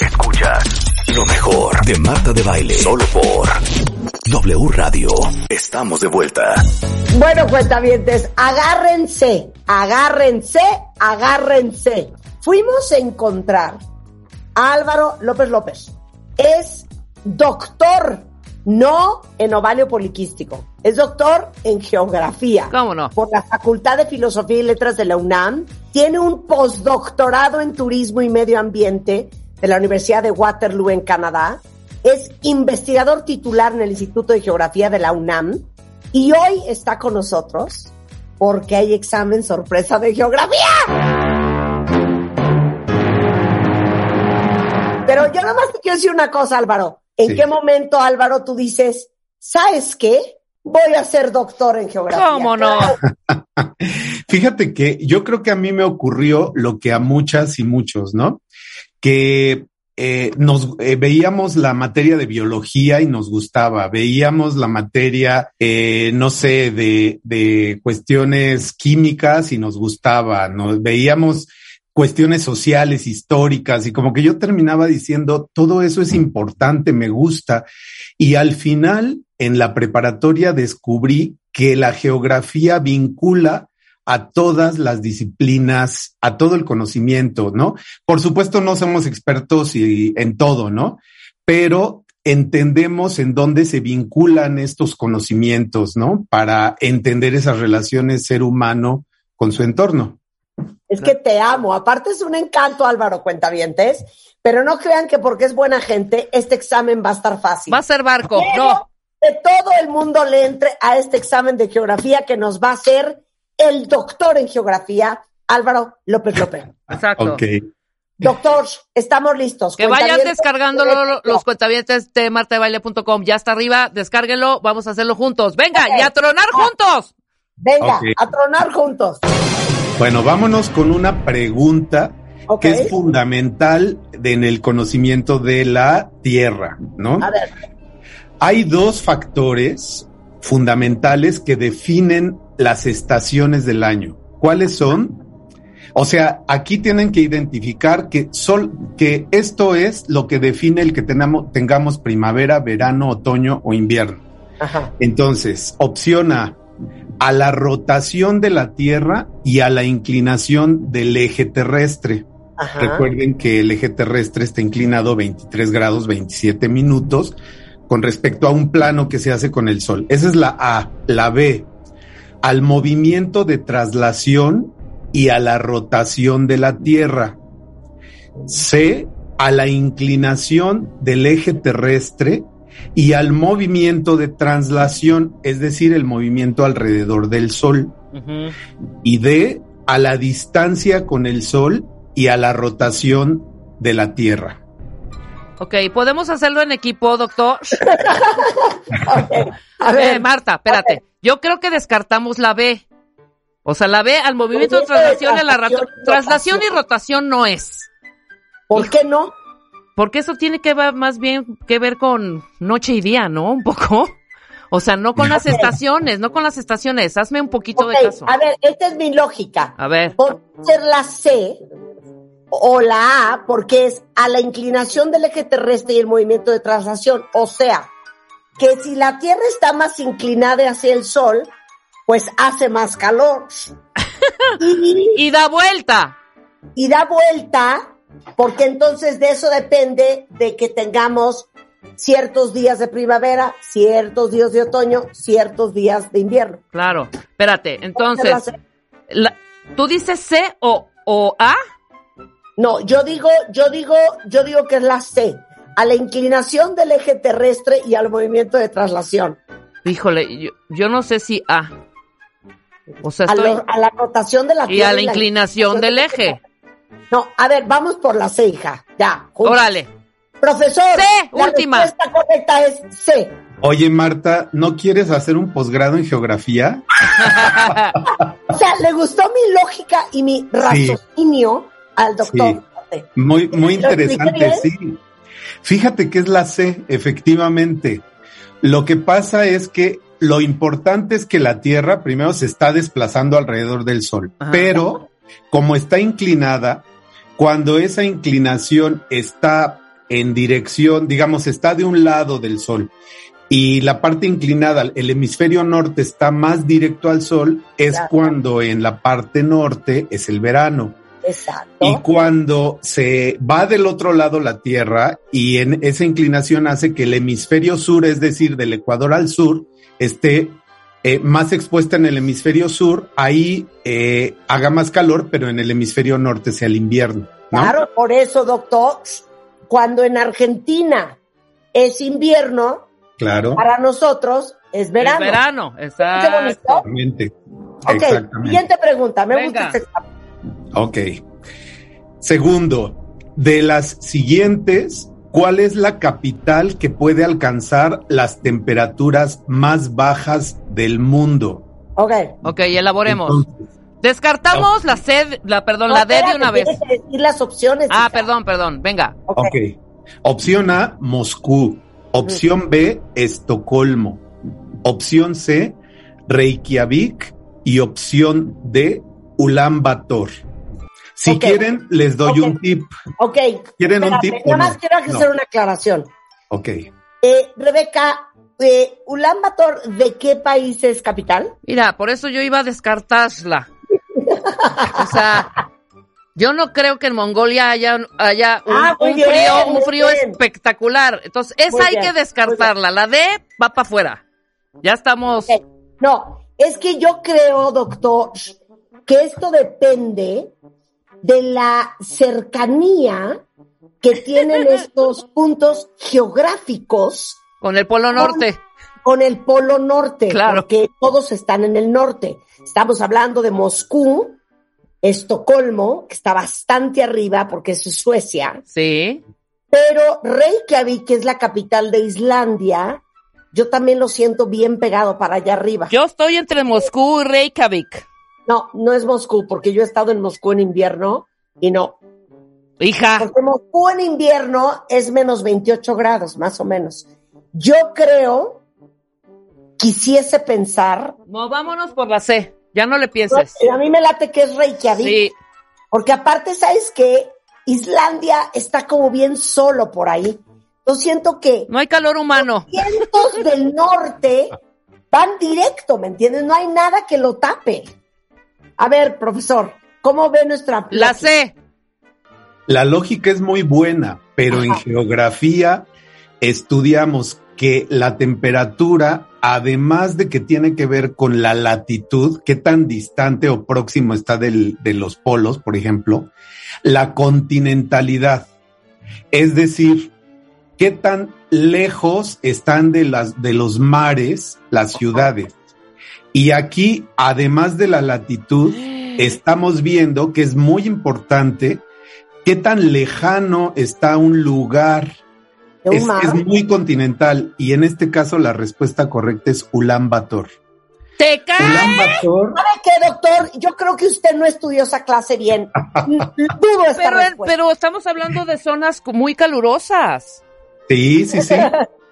Escuchas lo mejor de Marta de Baile. Solo por W Radio. Estamos de vuelta. Bueno, cuentavientes, agárrense, agárrense, agárrense. Fuimos a encontrar a Álvaro López López. Es doctor, no en ovario poliquístico. Es doctor en geografía. ¿Cómo no? Por la Facultad de Filosofía y Letras de la UNAM. Tiene un postdoctorado en turismo y medio ambiente de la Universidad de Waterloo en Canadá. Es investigador titular en el Instituto de Geografía de la UNAM. Y hoy está con nosotros porque hay examen sorpresa de geografía. Pero yo nada más te quiero decir una cosa, Álvaro. ¿En Sí. qué momento, Álvaro, tú dices, ¿sabes qué? Voy a ser doctor en geografía. ¿Cómo no? Fíjate que yo creo que a mí me ocurrió lo que a muchas y muchos, ¿no? Que eh, nos eh, veíamos la materia de biología y nos gustaba, veíamos la materia, eh, no sé, de, de cuestiones químicas y nos gustaba, nos veíamos cuestiones sociales, históricas y como que yo terminaba diciendo, todo eso es importante, me gusta. Y al final, en la preparatoria, descubrí que la geografía vincula a todas las disciplinas, a todo el conocimiento, ¿no? Por supuesto, no somos expertos y, en todo, ¿no? Pero entendemos en dónde se vinculan estos conocimientos, ¿no? Para entender esas relaciones ser humano con su entorno. Es que te amo. Aparte es un encanto, Álvaro Cuentavientes. Pero no crean que porque es buena gente, este examen va a estar fácil. Va a ser barco. Quiero No. Que todo el mundo le entre a este examen de geografía que nos va a hacer el doctor en geografía, Álvaro López López. Exacto. Ok. Doctor, estamos listos. Que vayan descargándolo lo- los cuentavientes de martadebaile.com. Ya está arriba, descárguenlo, vamos a hacerlo juntos. Venga, y a tronar juntos. Venga, a tronar juntos. Bueno, vámonos con una pregunta que es fundamental en el conocimiento de la Tierra, ¿no? A ver, Hay dos factores fundamentales que definen las estaciones del año. ¿Cuáles son? O sea, aquí tienen que identificar que, sol, que esto es lo que define el que tenamos, tengamos primavera, verano, otoño o invierno. ajá. Entonces, opción A, a la rotación de la Tierra y a la inclinación del eje terrestre. Ajá. Recuerden que el eje terrestre está inclinado 23 grados 27 minutos con respecto a un plano que se hace con el Sol. Esa es la A. La B, al movimiento de traslación y a la rotación de la Tierra. C, a la inclinación del eje terrestre y al movimiento de traslación, es decir, el movimiento alrededor del Sol y D, a la distancia con el Sol y a la rotación de la Tierra. Ok, ¿podemos hacerlo en equipo, doctor? A ver, Eh, Marta, espérate. Yo creo que descartamos la B. O sea, la B al movimiento de Movimiento de traslación, y la rato- traslación y rotación. rotación no es. ¿por qué no? Porque eso tiene que ver más bien que ver con noche y día, ¿no? Un poco. O sea, no con las estaciones, no con las estaciones. Hazme un poquito de caso. A ver, esta es mi lógica. A ver. Podría ser la C o la A porque es a la inclinación del eje terrestre y el movimiento de traslación. O sea, que si la Tierra está más inclinada hacia el Sol, pues hace más calor. y, Y da vuelta. y da vuelta, porque entonces de eso depende de que tengamos ciertos días de primavera, ciertos días de otoño, ciertos días de invierno. Claro. Espérate. Entonces, la- ¿tú dices C o, o A? No, yo digo, yo digo, yo digo que es la C, a la inclinación del eje terrestre y al movimiento de traslación. Híjole, yo, yo no sé si A. O sea, A, estoy... lo- a la rotación de la Y Tierra a la inclinación del eje. No, a ver, vamos por la C, hija. Ya. juntos. Órale. Profesor. C, la última. respuesta correcta es C. Oye, Marta, ¿no quieres hacer un posgrado en geografía? O sea, le gustó mi lógica y mi raciocinio al doctor. Muy, muy ¿Lo expliqué interesante, sí. Fíjate que es la C, efectivamente. Lo que pasa es que lo importante es que la Tierra primero se está desplazando alrededor del Sol, Ajá. pero como está inclinada, cuando esa inclinación está en dirección, digamos, está de un lado del Sol y la parte inclinada, el hemisferio norte está más directo al Sol, es cuando en la parte norte es el verano. Exacto. Y cuando se va del otro lado la Tierra y en esa inclinación hace que el hemisferio sur, es decir, del Ecuador al sur, esté eh, más expuesta en el hemisferio sur, ahí eh, haga más calor, pero en el hemisferio norte sea el invierno. ¿no? Claro, por eso, doctor, cuando en Argentina es invierno, Claro. para nosotros es verano. Es verano, exacto. bonito. Exactamente. Ok, Exactamente. siguiente pregunta. Me Venga. gusta este examen. Ok. Segundo, de las siguientes, ¿cuál es la capital que puede alcanzar las temperaturas más bajas del mundo? Ok. Ok, elaboremos. Entonces, Descartamos la C, la, perdón, No, la D de una vez. que decir las opciones. Ah, hija. perdón, perdón, venga. Ok. Ok. Opción A, Moscú. Opción B, Estocolmo. Opción C, Reykjavik. Y opción D, Ulan Bator. Si quieren, les doy un tip. Ok. ¿Quieren un tip Nada no? más quiero hacer No. una aclaración. Ok. Eh, Rebeca, eh, Ulan Bator, ¿de qué país es capital? Mira, por eso yo iba a descartarla. O sea, yo no creo que en Mongolia haya, haya un, Ah, muy un bien, frío, muy un frío bien. espectacular. Entonces, esa Muy hay bien, que descartarla. La D va para afuera. Ya estamos. No, es que yo creo, doctor, que esto depende de la cercanía que tienen estos puntos geográficos Con el Polo Norte. con el Polo Norte, Claro. porque todos están en el norte. Estamos hablando de Moscú, Estocolmo, que está bastante arriba porque es Suecia, Sí. pero Reykjavik, que es la capital de Islandia, yo también lo siento bien pegado para allá arriba. Yo estoy entre Moscú y Reykjavik. No, no es Moscú, porque yo he estado en Moscú en invierno y no. Hija. Porque Moscú en invierno es menos 28 grados, más o menos. Yo creo, quisiese pensar, No, vámonos por la C. Ya no le no, pienses. a mí me late que es Reykjavik, Sí. porque aparte, ¿sabes qué? Islandia está como bien solo por ahí. Yo siento que No hay calor humano. vientos del norte van directo, ¿me entiendes? No hay nada que lo tape. A ver, profesor, ¿cómo ve nuestra La C. La lógica es muy buena, pero en geografía estudiamos que la temperatura, además de que tiene que ver con la latitud, qué tan distante o próximo está del- de los polos, por ejemplo, la continentalidad, es decir, qué tan lejos están de, las, de los mares las ciudades. Y aquí, además de la latitud, estamos viendo que es muy importante qué tan lejano está un lugar. Es, es muy continental y en este caso la respuesta correcta es Ulan Bator. ¿Te cae? Ulan Bator, ¿Sabe qué, doctor? Yo creo que usted no estudió esa clase bien. Dudo esta Pero, respuesta. pero estamos hablando de zonas muy calurosas. sí, sí, sí.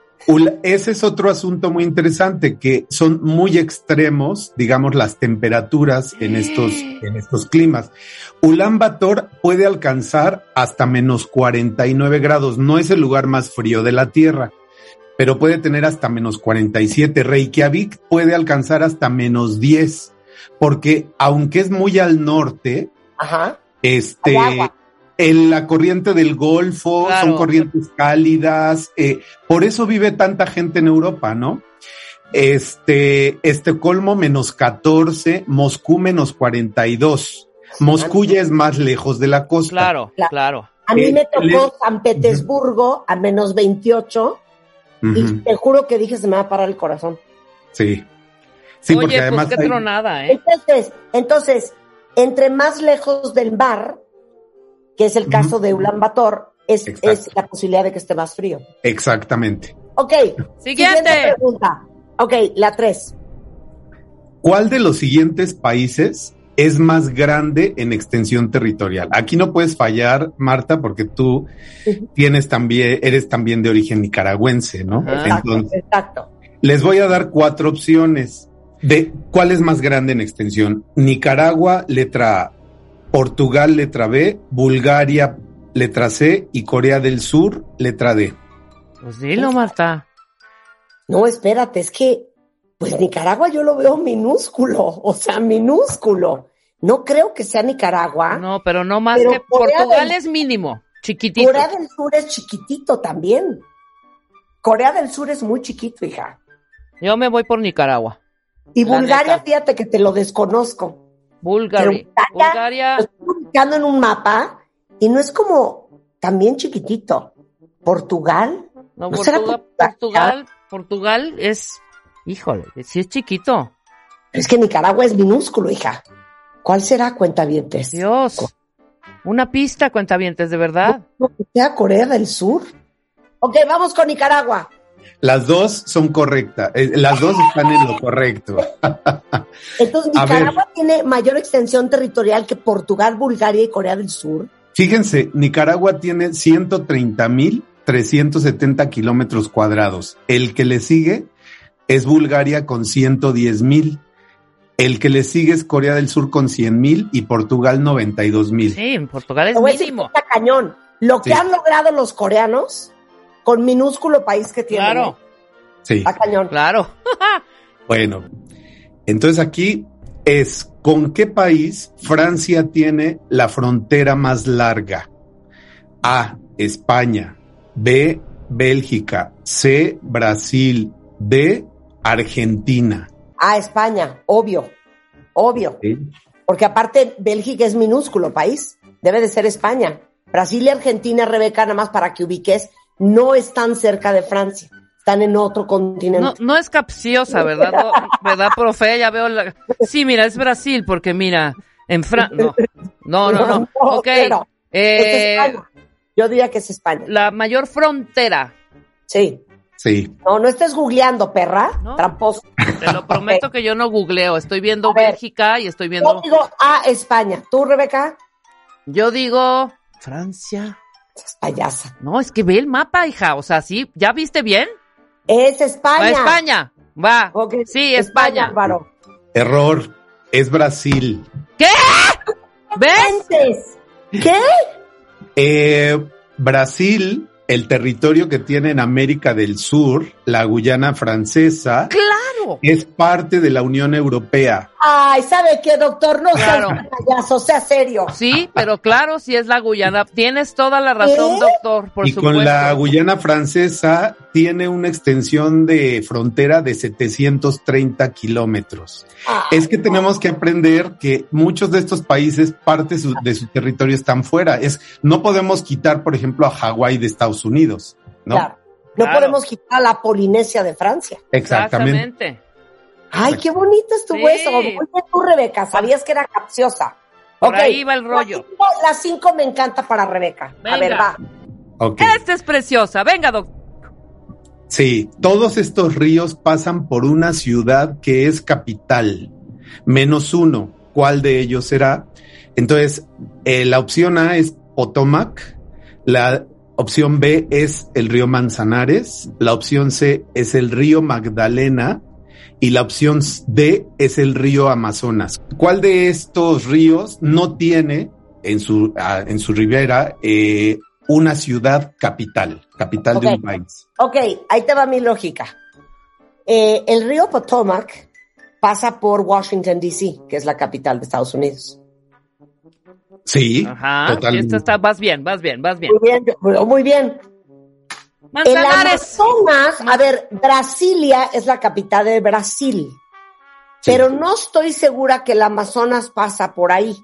Ese es otro asunto muy interesante, que son muy extremos, digamos, las temperaturas en estos, en estos climas. Ulan Bator puede alcanzar hasta menos 49 grados. No es el lugar más frío de la Tierra, pero puede tener hasta menos 47. Reykjavik puede alcanzar hasta menos 10, porque aunque es muy al norte, Ajá. este, agua. En la corriente del Golfo, Claro. son corrientes cálidas, eh, por eso vive tanta gente en Europa, ¿no? Este, Estocolmo menos 14, Moscú menos 42. Moscú ya es más lejos de la costa. Claro, Claro. A mí Eh, me tocó San Petersburgo a menos 28 y te juro que dije se me va a parar el corazón. Sí. Sí, porque Oye, además pues qué tronada, ¿eh? Entonces, entonces, entre más lejos del mar, que es el caso de Ulan Bator, es, es la posibilidad de que esté más frío. Exactamente. Ok. Siguiente. pregunta. Ok, la tres. ¿Cuál de los siguientes países es más grande en extensión territorial? Aquí no puedes fallar, Marta, porque tú tienes también, eres también de origen nicaragüense, ¿no? Exacto, Entonces, exacto. les voy a dar cuatro opciones de cuál es más grande en extensión. Nicaragua, letra A, Portugal, letra B, Bulgaria, letra C y Corea del Sur, letra D. Pues dilo, Marta. No, espérate, es que, pues Nicaragua yo lo veo minúsculo, o sea, minúsculo. No creo que sea Nicaragua. No, pero no más Pero que Corea Portugal del- es mínimo, chiquitito. Corea del Sur es chiquitito también. Corea del Sur es muy chiquito, hija. Yo me voy por Nicaragua. Y Bulgaria, neta. fíjate que te lo desconozco. Bulgaria. Bulgaria-. Lo estoy en un mapa y no es como también chiquitito. Portugal, No, ¿No Portugal, Portugal? Portugal, es, híjole, sí es chiquito. es que Nicaragua es minúsculo, hija. ¿Cuál será cuentavientes? Dios. Una pista, cuentavientes, de verdad. No, que sea Corea del Sur. Ok, vamos con Nicaragua. Las dos son correctas, eh, las dos están en lo correcto. Entonces. Nicaragua tiene mayor extensión territorial que Portugal, Bulgaria y Corea del Sur. Fíjense, Nicaragua tiene 130 mil 370 kilómetros cuadrados. El que le sigue es Bulgaria con 110 mil. El que le sigue es Corea del Sur con 100 mil y Portugal 92 mil. Sí, en Portugal es mínimo. cañón. Lo que Sí. han logrado los coreanos con minúsculo país que tienen. Claro. Sí. Está cañón. claro. Bueno, entonces aquí es con qué país Francia tiene la frontera más larga. A, España. B, Bélgica. C, Brasil. D, Argentina. Ah, España, obvio. Obvio. Porque aparte, Bélgica es minúsculo país. Debe de ser España. Brasil y Argentina, Rebeca, nada más para que ubiques, no están cerca de Francia. Están en otro continente. No, no es capciosa, ¿verdad? No, ¿Verdad, profe? Ya veo la... Sí, mira, es Brasil, porque mira, en Francia... No, no, no, no. Ok. pero es Eh, España. Yo diría que es España. la mayor frontera. Sí. Sí. No, no estés googleando, perra. No. Tramposo. Te lo prometo que yo no googleo. Estoy viendo A ver. Bélgica y estoy Yo viendo... digo A, España. ¿Tú, Rebeca? Yo digo... Francia. Es payasa. No, es que ve el mapa, hija. O sea, ¿sí? ¿Ya viste bien? Es España. Va España. Va. Ok, Sí, España. Álvaro. Error. Es Brasil. ¿Qué? ¿Ves? ¿Qué? Eh, Brasil, el territorio que tiene en América del Sur, la Guyana francesa, Claro. Es parte de la Unión Europea. Ay, ¿sabe qué, doctor? No Claro. seas payaso, sea serio. Sí, pero claro, si es la Guyana. Tienes toda la razón, ¿Eh? doctor, por y supuesto. con la Guyana francesa tiene una extensión de frontera de 730 kilómetros. Ay, Es que tenemos que aprender que muchos de estos países, parte su- de su territorio están fuera. Es, no podemos quitar, por ejemplo, a Hawái de Estados Unidos, ¿no? claro. No Claro. podemos quitar a la Polinesia de Francia. Exactamente. Ay, qué bonito estuvo Sí. eso. Muy bien tú, Rebeca. Sabías que era capciosa. Por Ok, ahí va el rollo. Las cinco, me encanta para Rebeca. Venga. A ver, va. Ok. Esta es preciosa. Venga, doctor. Sí, todos estos ríos pasan por una ciudad que es capital, menos uno. ¿Cuál de ellos será? Entonces, eh, la opción A es Potomac, la opción B es el río Manzanares, la opción C es el río Magdalena y la opción D es el río Amazonas. ¿Cuál de estos ríos no tiene en su, en su ribera eh, una ciudad capital, capital de un país? Ok, ahí te va mi lógica. Eh, el río Potomac pasa por Washington, D.C., que es la capital de Estados Unidos. Sí, Ajá. totalmente. Esta está, vas bien, vas bien, vas bien. Muy bien, muy bien. El Manzanares. Amazonas, a ver, Brasilia es la capital de Brasil, Sí. pero no estoy segura que el Amazonas pasa por ahí.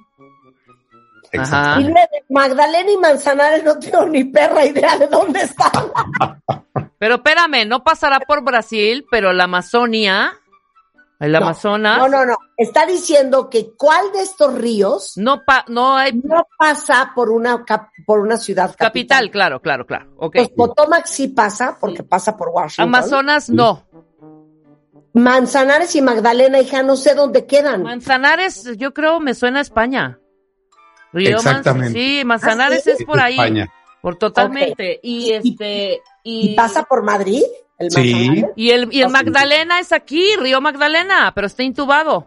Exacto. Ajá. Y Magdalena y Manzanares no tengo ni perra idea de dónde están. Pero espérame, no pasará por Brasil, pero la Amazonia El No. Amazonas. No, no, no. Está diciendo que cuál de estos ríos No, pa- no hay no pasa por una cap- por una ciudad capital, capital. claro, claro, claro. Ok. Pues Potomac sí pasa porque pasa por Washington. Amazonas no. Manzanares y Magdalena, hija, no sé dónde quedan. Manzanares, yo creo me suena a España. Río Manz- Exactamente. sí, Manzanares ¿Ah, sí? es por ahí. España. Por totalmente. Y Y- este y, ¿Y pasa por Madrid? El Sí. Y el y el Ah. Magdalena es aquí, Río Magdalena, pero está intubado.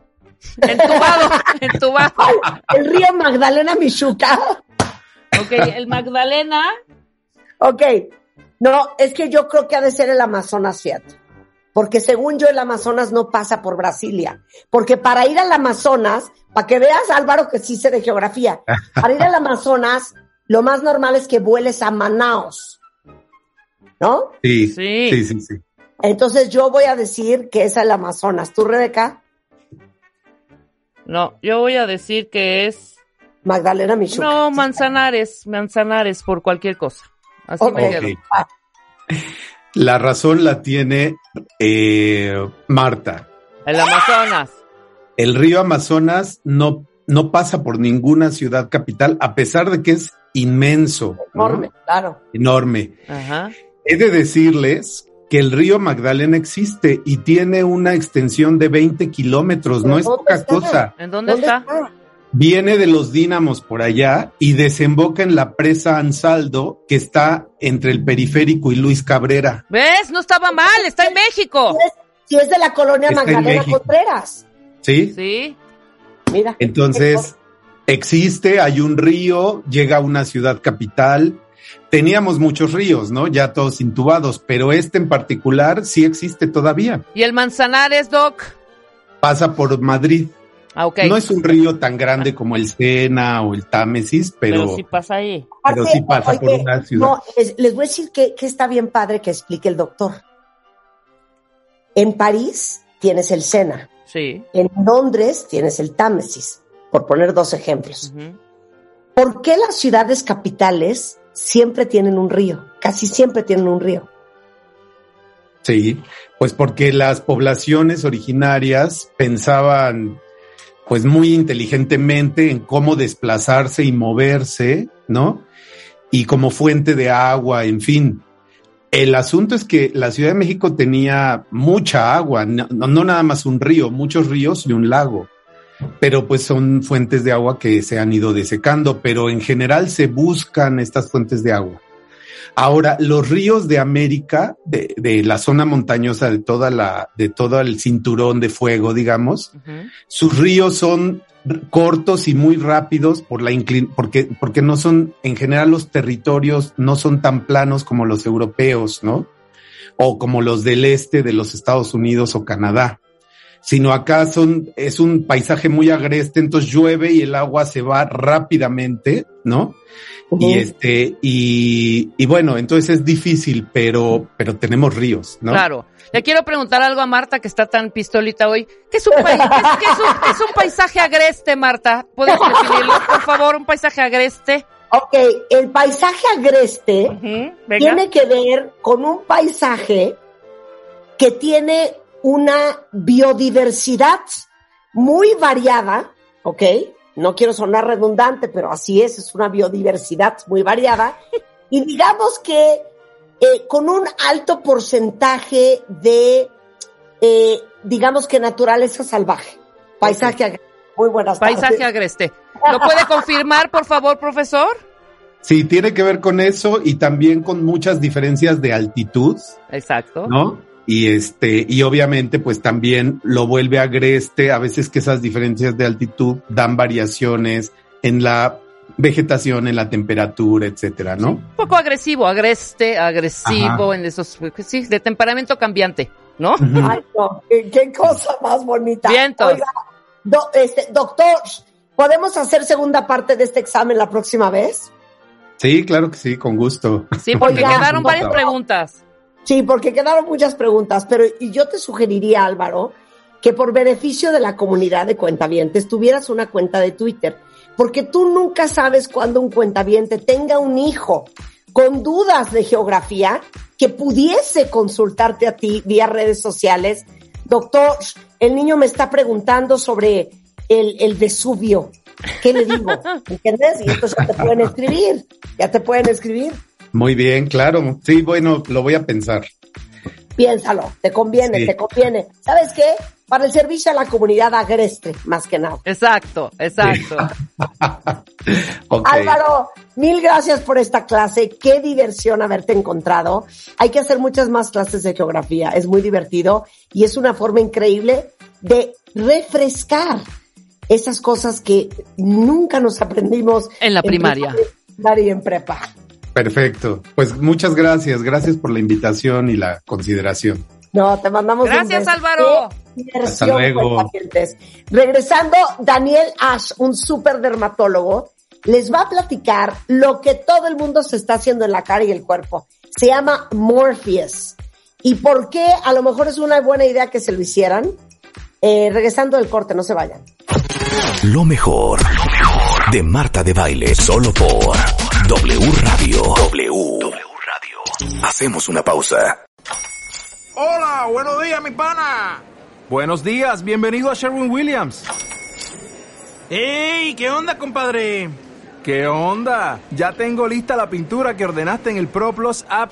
Entubado, entubado. El río Magdalena Michuca. Ok, el Magdalena, Ok. No, es que yo creo que ha de ser el Amazonas, fíjate. Porque según yo, el Amazonas no pasa por Brasilia. Porque para ir al Amazonas, para que veas, Álvaro, que sí sé de geografía, para ir al Amazonas, lo más normal es que vueles a Manaos. ¿No? Sí, Sí. sí, sí, sí. Entonces yo voy a decir que es el Amazonas. ¿Tú, Rebeca? no, yo voy a decir que es Magdalena Michuca. no Manzanares, Manzanares por cualquier cosa. Así Ok. me quedo. La razón la tiene eh, Marta. El Amazonas. El río Amazonas no, no pasa por ninguna ciudad capital, a pesar de que es inmenso. ¿no? Enorme, claro. Enorme. Ajá. He de decirles que el río Magdalena existe y tiene una extensión de 20 kilómetros, no es ¿Dónde poca está? cosa. ¿En dónde, está? Viene de los dínamos por allá y desemboca en la presa Ansaldo, que está entre el periférico y Luis Cabrera. ¿Ves? No estaba mal, está en México. Si es de la colonia Está en Magdalena. Contreras. ¿Sí? Sí. Mira. Entonces, existe, hay un río, llega a una ciudad capital. Teníamos muchos ríos, ¿no? Ya todos intubados, pero este en particular sí existe todavía. ¿Y el Manzanares, Doc? Pasa por Madrid. Ah, ok. No es un río tan grande como el Sena o el Támesis, pero, pero sí pasa ahí. pero sí pasa por una ciudad. No, es- les voy a decir que, que está bien padre que explique el doctor. En París tienes el Sena, Sí. en Londres tienes el Támesis, por poner dos ejemplos. ¿Por qué las ciudades capitales siempre tienen un río? Casi siempre tienen un río. Sí, pues porque las poblaciones originarias pensaban pues muy inteligentemente en cómo desplazarse y moverse, ¿no? Y como fuente de agua, en fin. El asunto es que la Ciudad de México tenía mucha agua, no, no nada más un río, muchos ríos y un lago, pero pues son fuentes de agua que se han ido desecando, pero en general se buscan estas fuentes de agua. Ahora, los ríos de América, de, de la zona montañosa de toda la, de todo el cinturón de fuego, digamos, sus ríos son cortos y muy rápidos por la inclin porque, porque no son, en general los territorios no son tan planos como los europeos, ¿no? O como los del este de los Estados Unidos o Canadá. Sino acá son, es un paisaje muy agreste, entonces llueve y el agua se va rápidamente, ¿no? Y este, y, y bueno, entonces es difícil, pero, pero tenemos ríos, ¿no? Claro. Le quiero preguntar algo a Marta, que está tan pistolita hoy. ¿Qué es un, qué es, qué es un, qué es un paisaje agreste, Marta? ¿Puedes definirlo, por favor? Un paisaje agreste. Ok, el paisaje agreste tiene que ver con un paisaje que tiene una biodiversidad muy variada, ¿ok? No quiero sonar redundante, pero así es, es una biodiversidad muy variada. Y digamos que eh, con un alto porcentaje de, eh, digamos que naturaleza salvaje. Paisaje agreste. Muy buenas Paisaje tardes. agreste. ¿Lo puede confirmar, por favor, profesor? Sí, tiene que ver con eso y también con muchas diferencias de altitud, Exacto. ¿no? Y este, y obviamente, pues también lo vuelve agreste, a veces que esas diferencias de altitud dan variaciones en la vegetación, en la temperatura, etcétera, ¿no? Un poco agresivo, agreste, agresivo, Ajá. en esos, sí, de temperamento cambiante, ¿no? Ay, no, qué, qué cosa más bonita. Vientos. Oiga, do- este, doctor, ¿podemos hacer segunda parte de este examen la próxima vez? Sí, claro que sí, con gusto. Sí, porque Oiga, quedaron varias doctor. preguntas. Sí, porque quedaron muchas preguntas, pero y yo te sugeriría, Álvaro, que por beneficio de la comunidad de cuentavientes tuvieras una cuenta de Twitter, porque tú nunca sabes cuándo un cuentaviente tenga un hijo con dudas de geografía que pudiese consultarte a ti vía redes sociales doctor, el niño me está preguntando sobre el, el Vesubio. ¿Qué le digo? ¿Entiendes? Y entonces ya te pueden escribir, ya te pueden escribir. Muy bien, claro. Sí, bueno, lo voy a pensar. Piénsalo, te conviene, Sí. te conviene. ¿Sabes qué? Para el servicio a la comunidad agreste, más que nada. Exacto, exacto. Álvaro, mil gracias por esta clase. Qué diversión haberte encontrado. Hay que hacer muchas más clases de geografía. Es muy divertido y es una forma increíble de refrescar esas cosas que nunca nos aprendimos En la primaria. primaria y en prepa. Perfecto. Pues muchas gracias. Gracias por la invitación y la consideración. No, te mandamos un Gracias, beso. Álvaro. Hasta luego. Regresando, Daniel Ash, un súper dermatólogo, les va a platicar lo que todo el mundo se está haciendo en la cara y el cuerpo. Se llama Morpheus. ¿Y por qué a lo mejor es una buena idea que se lo hicieran? Eh, regresando del corte, no se vayan. Lo mejor, lo mejor de Marta de Baile, solo por W Radio. W. Radio. Hacemos una pausa. Hola, buenos días, mi pana. Buenos días, bienvenido a Sherwin Williams. ¡Ey! ¿Qué onda, compadre? ¿Qué onda? Ya tengo lista la pintura que ordenaste en el ProPlus app.